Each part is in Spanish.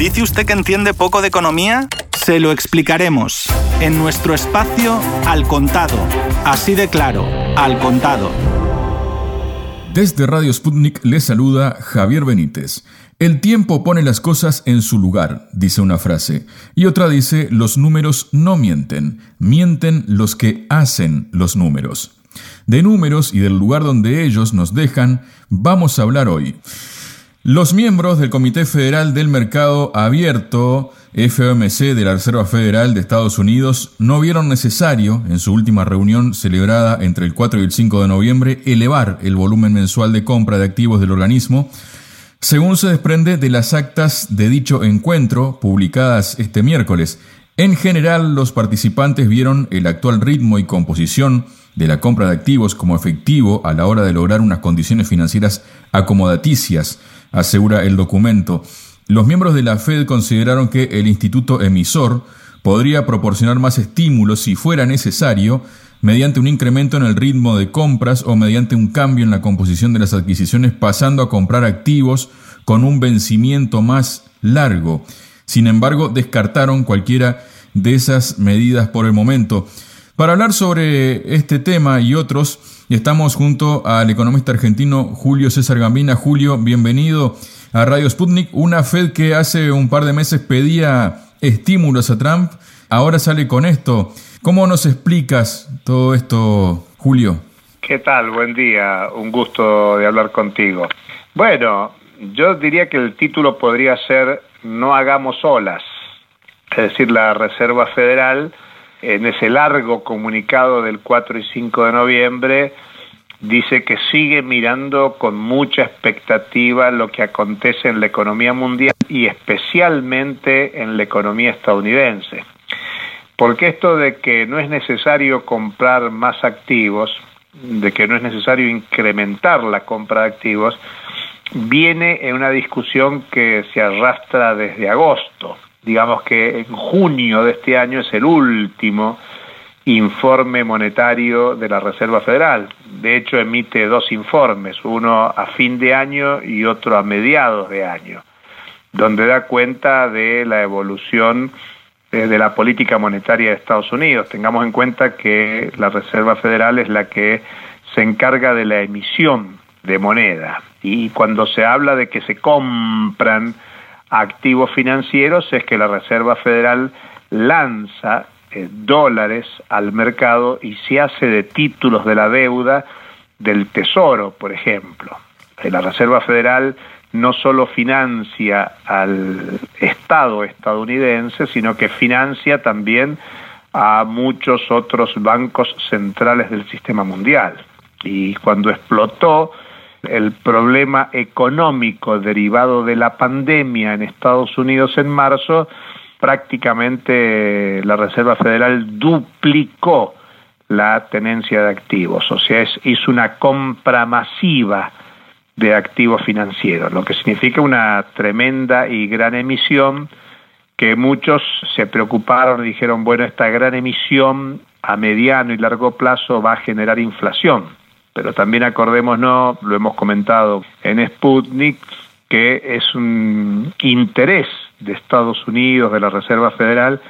¿Dice usted que entiende poco de economía? Se lo explicaremos en nuestro espacio Al Contado. Así de claro, Al Contado. Desde Radio Sputnik le saluda Javier Benítez. El tiempo pone las cosas en su lugar, dice una frase, y otra dice, los números no mienten, mienten los que hacen los números. De números y del lugar donde ellos nos dejan, vamos a hablar hoy. Los miembros del Comité Federal del Mercado Abierto, FOMC de la Reserva Federal de Estados Unidos, no vieron necesario, en su última reunión celebrada entre el 4 y el 5 de noviembre, elevar el volumen mensual de compra de activos del organismo, según se desprende de las actas de dicho encuentro publicadas este miércoles. En general, los participantes vieron el actual ritmo y composición de la compra de activos como efectivo a la hora de lograr unas condiciones financieras acomodaticias, asegura el documento. Los miembros de la Fed consideraron que el instituto emisor podría proporcionar más estímulos si fuera necesario mediante un incremento en el ritmo de compras o mediante un cambio en la composición de las adquisiciones pasando a comprar activos con un vencimiento más largo. Sin embargo, descartaron cualquiera de esas medidas por el momento. Para hablar sobre este tema y otros, estamos junto al economista argentino Julio César Gambina. Julio, bienvenido a Radio Sputnik. Una Fed que hace un par de meses pedía estímulos a Trump, ahora sale con esto. ¿Cómo nos explicas todo esto, Julio? ¿Qué tal? Buen día, un gusto de hablar contigo. Bueno, yo diría que el título podría ser No hagamos olas, es decir, la Reserva Federal en ese largo comunicado del 4 y 5 de noviembre, dice que sigue mirando con mucha expectativa lo que acontece en la economía mundial y especialmente en la economía estadounidense. Porque esto de que no es necesario comprar más activos, de que no es necesario incrementar la compra de activos, viene en una discusión que se arrastra desde agosto digamos que en junio de este año es el último informe monetario de la Reserva Federal. De hecho, emite dos informes, uno a fin de año y otro a mediados de año, donde da cuenta de la evolución eh, de la política monetaria de Estados Unidos. Tengamos en cuenta que la Reserva Federal es la que se encarga de la emisión de moneda y cuando se habla de que se compran activos financieros es que la Reserva Federal lanza eh, dólares al mercado y se hace de títulos de la deuda del Tesoro, por ejemplo. Eh, la Reserva Federal no solo financia al Estado estadounidense, sino que financia también a muchos otros bancos centrales del sistema mundial. Y cuando explotó el problema económico derivado de la pandemia en Estados Unidos en marzo, prácticamente la Reserva Federal duplicó la tenencia de activos, o sea, hizo una compra masiva de activos financieros, lo que significa una tremenda y gran emisión que muchos se preocuparon y dijeron, bueno, esta gran emisión a mediano y largo plazo va a generar inflación pero también acordémonos, lo hemos comentado en Sputnik, que es un interés de Estados Unidos, de la Reserva Federal,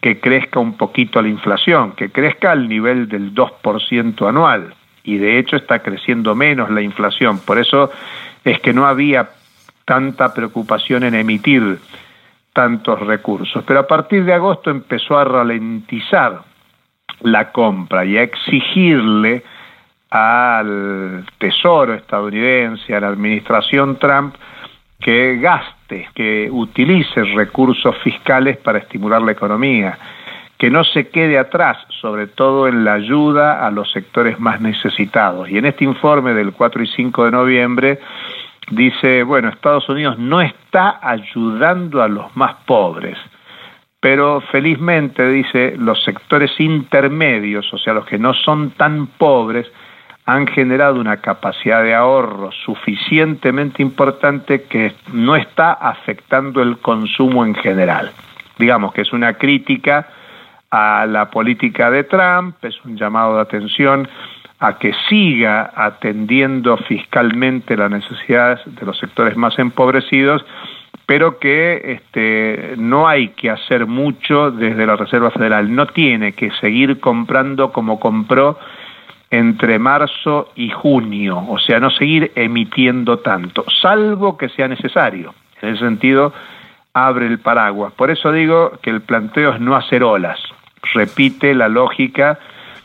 que crezca un poquito la inflación, que crezca al nivel del 2% anual. Y de hecho está creciendo menos la inflación. Por eso es que no había tanta preocupación en emitir tantos recursos. Pero a partir de agosto empezó a ralentizar la compra y a exigirle al Tesoro estadounidense, a la administración Trump, que gaste, que utilice recursos fiscales para estimular la economía, que no se quede atrás, sobre todo en la ayuda a los sectores más necesitados. Y en este informe del 4 y 5 de noviembre dice, bueno, Estados Unidos no está ayudando a los más pobres, pero felizmente, dice, los sectores intermedios, o sea, los que no son tan pobres, han generado una capacidad de ahorro suficientemente importante que no está afectando el consumo en general. Digamos que es una crítica a la política de Trump, es un llamado de atención a que siga atendiendo fiscalmente las necesidades de los sectores más empobrecidos, pero que este, no hay que hacer mucho desde la Reserva Federal, no tiene que seguir comprando como compró entre marzo y junio, o sea, no seguir emitiendo tanto, salvo que sea necesario. En ese sentido, abre el paraguas. Por eso digo que el planteo es no hacer olas, repite la lógica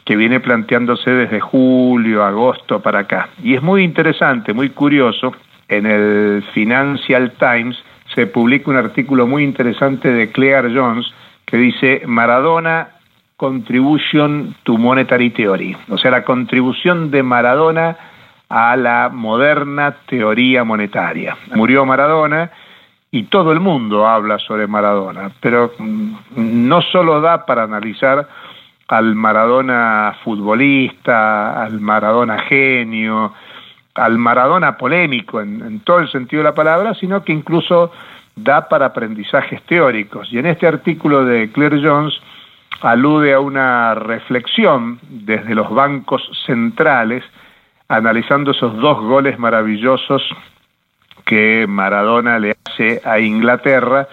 que viene planteándose desde julio, agosto para acá. Y es muy interesante, muy curioso, en el Financial Times se publica un artículo muy interesante de Claire Jones que dice Maradona Contribution to Monetary Theory, o sea, la contribución de Maradona a la moderna teoría monetaria. Murió Maradona y todo el mundo habla sobre Maradona, pero mm, no solo da para analizar al Maradona futbolista, al Maradona genio, al Maradona polémico en, en, todo el sentido de la palabra, sino que incluso da para aprendizajes teóricos. Y en este artículo de Claire Jones alude a una reflexión desde los bancos centrales, analizando esos dos goles maravillosos que Maradona le hace a Inglaterra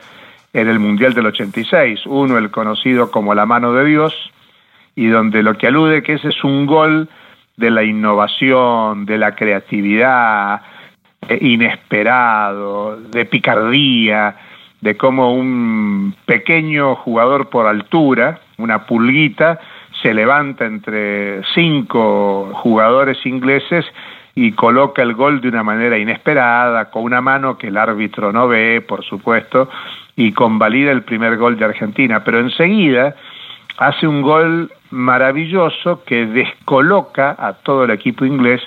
en el Mundial del 86. Uno, el conocido como la mano de Dios, y donde lo que alude que ese es un gol de la innovación, de la creatividad, inesperado, de picardía, de cómo un pequeño jugador por altura, una pulguita, se levanta entre cinco jugadores ingleses y coloca el gol de una manera inesperada, con una mano que el árbitro no ve, por supuesto, y convalida el primer gol de Argentina. Pero enseguida hace un gol maravilloso que descoloca a todo el equipo inglés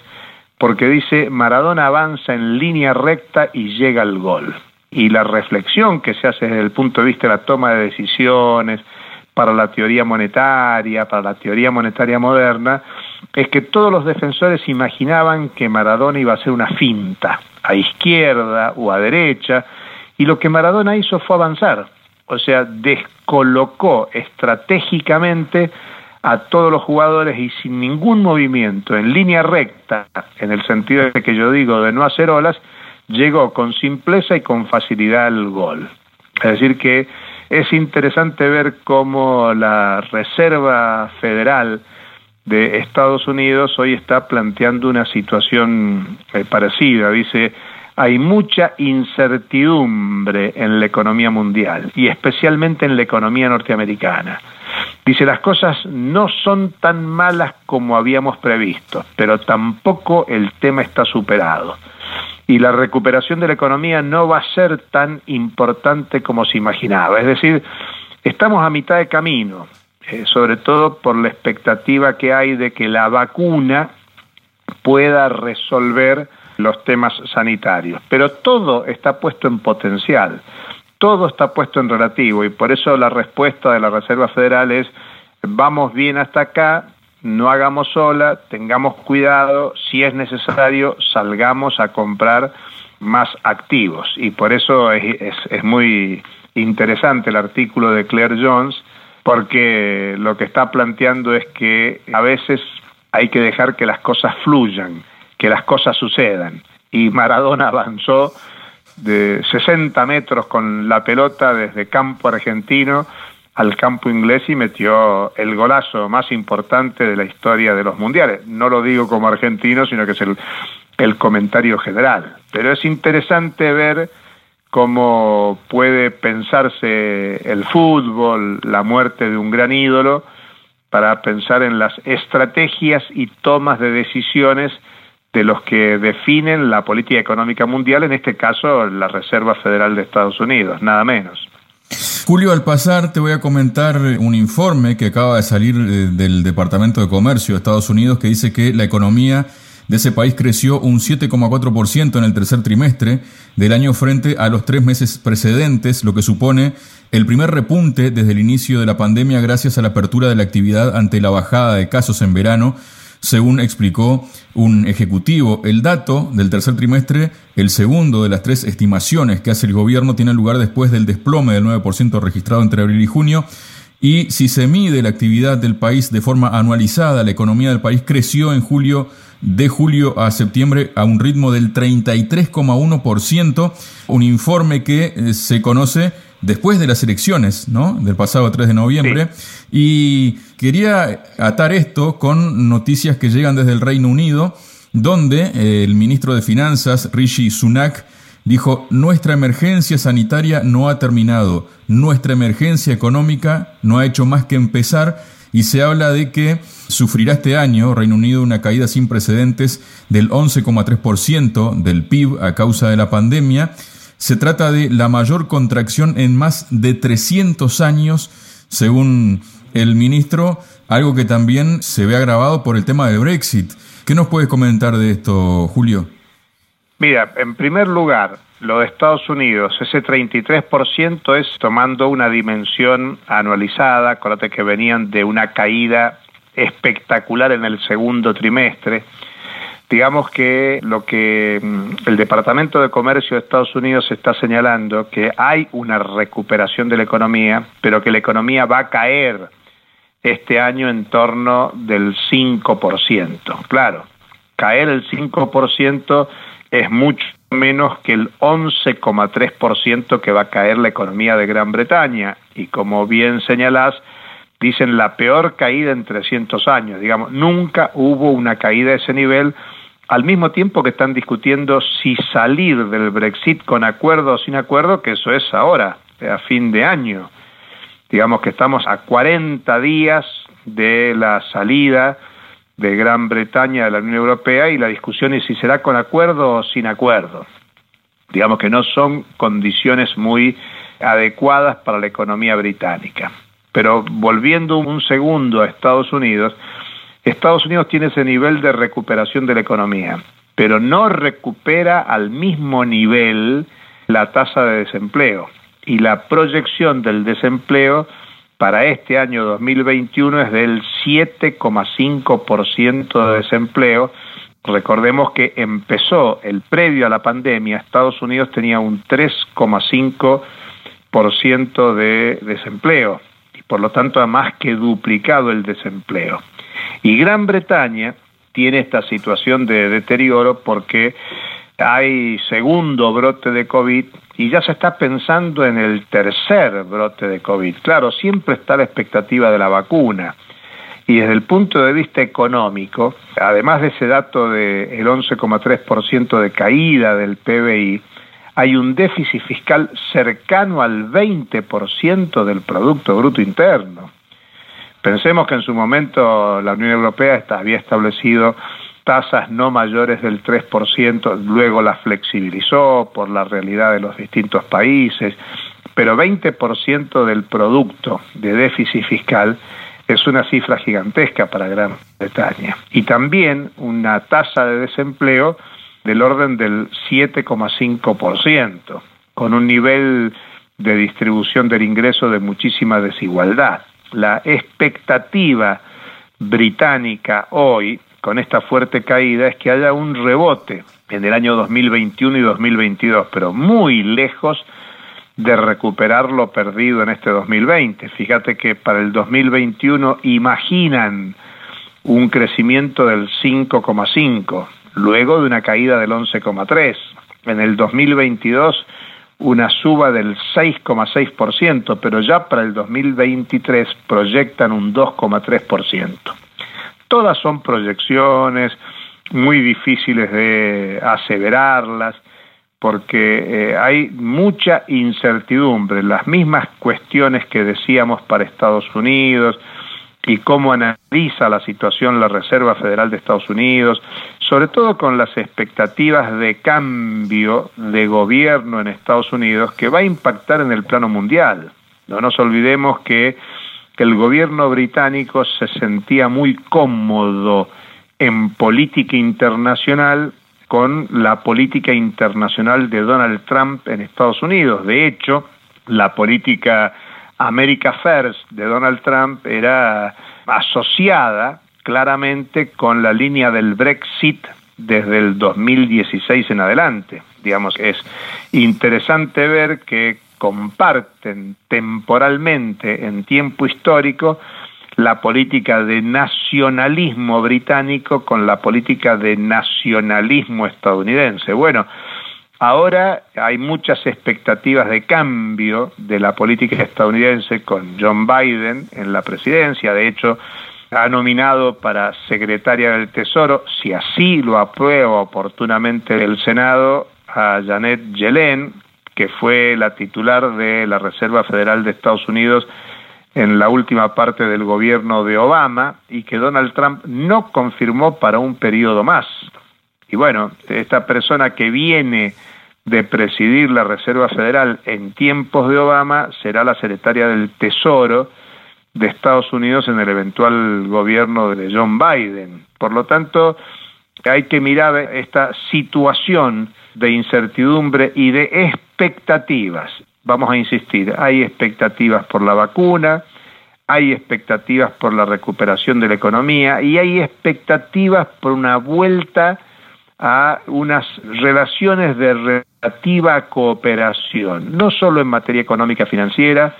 porque dice Maradona avanza en línea recta y llega al gol. Y la reflexión que se hace desde el punto de vista de la toma de decisiones, para la teoría monetaria, para la teoría monetaria moderna, es que todos los defensores imaginaban que Maradona iba a ser una finta, a izquierda o a derecha, y lo que Maradona hizo fue avanzar, o sea, descolocó estratégicamente a todos los jugadores y sin ningún movimiento, en línea recta, en el sentido de que yo digo de no hacer olas, llegó con simpleza y con facilidad al gol. Es decir, que es interesante ver cómo la Reserva Federal de Estados Unidos hoy está planteando una situación eh, parecida. Dice, hay mucha incertidumbre en la economía mundial y especialmente en la economía norteamericana. Dice, las cosas no son tan malas como habíamos previsto, pero tampoco el tema está superado. Y la recuperación de la economía no va a ser tan importante como se imaginaba. Es decir, estamos a mitad de camino, eh, sobre todo por la expectativa que hay de que la vacuna pueda resolver los temas sanitarios. Pero todo está puesto en potencial, todo está puesto en relativo y por eso la respuesta de la Reserva Federal es vamos bien hasta acá, no hagamos sola, tengamos cuidado, si es necesario salgamos a comprar más activos y por eso es, muy interesante el artículo de Claire Jones porque lo que está planteando es que a veces hay que dejar que las cosas fluyan que las cosas sucedan. Y Maradona avanzó de 60 metros con la pelota desde campo argentino al campo inglés y metió el golazo más importante de la historia de los mundiales. No lo digo como argentino, sino que es el, el comentario general. Pero es interesante ver cómo puede pensarse el fútbol, la muerte de un gran ídolo, para pensar en las estrategias y tomas de decisiones de los que definen la política económica mundial, en este caso la Reserva Federal de Estados Unidos, nada menos. Julio, al pasar te voy a comentar un informe que acaba de salir eh, del Departamento de Comercio de Estados Unidos que dice que la economía de ese país creció un 7,4% en el tercer trimestre del año frente a los tres meses precedentes, lo que supone el primer repunte desde el inicio de la pandemia gracias a la apertura de la actividad ante la bajada de casos en verano según explicó un ejecutivo. El dato del tercer trimestre, el segundo de las tres estimaciones que hace el gobierno, tiene lugar después del desplome del 9% registrado entre abril y junio. Y si se mide la actividad del país de forma anualizada, la economía del país creció en julio de julio a septiembre a un ritmo del 33,1%, un informe que eh, se conoce después de las elecciones, ¿no? Del pasado 3 de noviembre. Y quería atar esto con noticias que llegan desde el Reino Unido, donde eh, el ministro de Finanzas, Rishi Sunak, dijo, nuestra emergencia sanitaria no ha terminado, nuestra emergencia económica no ha hecho más que empezar y se habla de que sufrirá este año Reino Unido una caída sin precedentes del 11,3% del PIB a causa de la pandemia. Se trata de la mayor contracción en más de 300 años, según el ministro, algo que también se ve agravado por el tema del Brexit. ¿Qué nos puedes comentar de esto, Julio? Mira, en primer lugar, lo de Estados Unidos, ese 33% es tomando una dimensión anualizada, acuérdate que venían de una caída espectacular en el segundo trimestre. Digamos que lo que mm, el Departamento de Comercio de Estados Unidos está señalando, que hay una recuperación de la economía, pero que la economía va a caer este año en torno del 5%. Claro, caer el 5% es mucho menos que el 11,3% que va a caer la economía de Gran Bretaña. Y como bien señalás, dicen la peor caída en 300 años. Digamos, nunca hubo una caída de ese nivel, al mismo tiempo que están discutiendo si salir del Brexit con acuerdo o sin acuerdo, que eso es ahora, a fin de año. Digamos que estamos a 40 días de la salida de Gran Bretaña de la Unión Europea y la discusión es si será con acuerdo o sin acuerdo. Digamos que no son condiciones muy adecuadas para la economía británica. Pero volviendo un segundo a Estados Unidos, Estados Unidos tiene ese nivel de recuperación de la economía, pero no recupera al mismo nivel la tasa de desempleo. Y la proyección del desempleo para este año 2021 es del 7,5% de desempleo. Recordemos que empezó el previo a la pandemia, Estados Unidos tenía un 3,5% de desempleo por lo tanto ha más que duplicado el desempleo. Y Gran Bretaña tiene esta situación de deterioro porque hay segundo brote de COVID y ya se está pensando en el tercer brote de COVID. Claro, siempre está la expectativa de la vacuna. Y desde el punto de vista económico, además de ese dato del 11,3% de caída del PBI, hay un déficit fiscal cercano al 20% del Producto Bruto Interno. Pensemos que en su momento la Unión Europea había establecido tasas no mayores del 3%, luego las flexibilizó por la realidad de los distintos países, pero 20% del producto de déficit fiscal es una cifra gigantesca para Gran Bretaña. Y también una tasa de desempleo del orden del 7,5%, con un nivel de distribución del ingreso de muchísima desigualdad. La expectativa británica hoy con esta fuerte caída es que haya un rebote en el año 2021 y 2022, pero muy lejos de recuperar lo perdido en este 2020. Fíjate que para el 2021 imaginan un crecimiento del 5,5, luego de una caída del 11,3. En el 2022 una suba del 6,6%, pero ya para el 2023 proyectan un 2,3%. Todas son proyecciones muy difíciles de aseverarlas porque eh, hay mucha incertidumbre, las mismas cuestiones que decíamos para Estados Unidos y cómo analiza la situación la Reserva Federal de Estados Unidos, sobre todo con las expectativas de cambio de gobierno en Estados Unidos que va a impactar en el plano mundial. No nos olvidemos que el gobierno británico se sentía muy cómodo en política internacional con la política internacional de Donald Trump en Estados Unidos. De hecho, la política America First de Donald Trump era asociada claramente con la línea del Brexit desde el 2016 en adelante. Digamos, es interesante ver que comparten temporalmente en tiempo histórico la política de nacionalismo británico con la política de nacionalismo estadounidense. Bueno, ahora hay muchas expectativas de cambio de la política estadounidense con John Biden en la presidencia. De hecho, ha nominado para secretaria del Tesoro, si así lo aprueba oportunamente el Senado, a Janet Yellen, que fue la titular de la Reserva Federal de Estados Unidos en la última parte del gobierno de Obama y que Donald Trump no confirmó para un periodo más. Y bueno, esta persona que viene de presidir la Reserva Federal en tiempos de Obama será la secretaria del Tesoro de Estados Unidos en el eventual gobierno de John Biden. Por lo tanto, hay que mirar esta situación de incertidumbre y de expectativas vamos a insistir, hay expectativas por la vacuna, hay expectativas por la recuperación de la economía y hay expectativas por una vuelta a unas relaciones de relativa cooperación, no solo en materia económica financiera,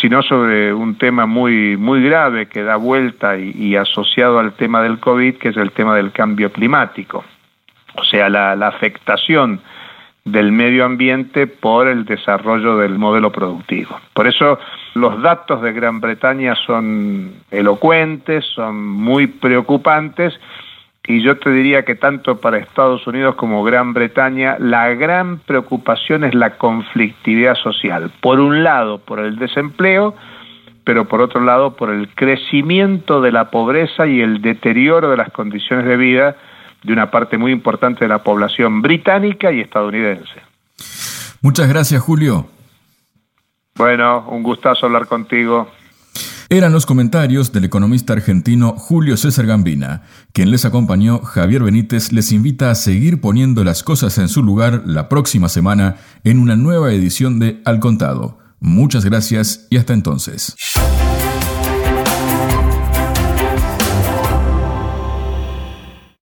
sino sobre un tema muy muy grave que da vuelta y, asociado al tema del COVID, que es el tema del cambio climático. O sea, la afectación del medio ambiente por el desarrollo del modelo productivo. Por eso los datos de Gran Bretaña son elocuentes, son muy preocupantes y yo te diría que tanto para Estados Unidos como Gran Bretaña la gran preocupación es la conflictividad social. Por un lado, por el desempleo, pero por otro lado, por el crecimiento de la pobreza y el deterioro de las condiciones de vida de una parte muy importante de la población británica y estadounidense. Muchas gracias, Julio. Bueno, un gustazo hablar contigo. Eran los comentarios del economista argentino Julio César Gambina. Quien les acompañó, Javier Benítez, les invita a seguir poniendo las cosas en su lugar la próxima semana en una nueva edición de Al Contado. Muchas gracias y hasta entonces.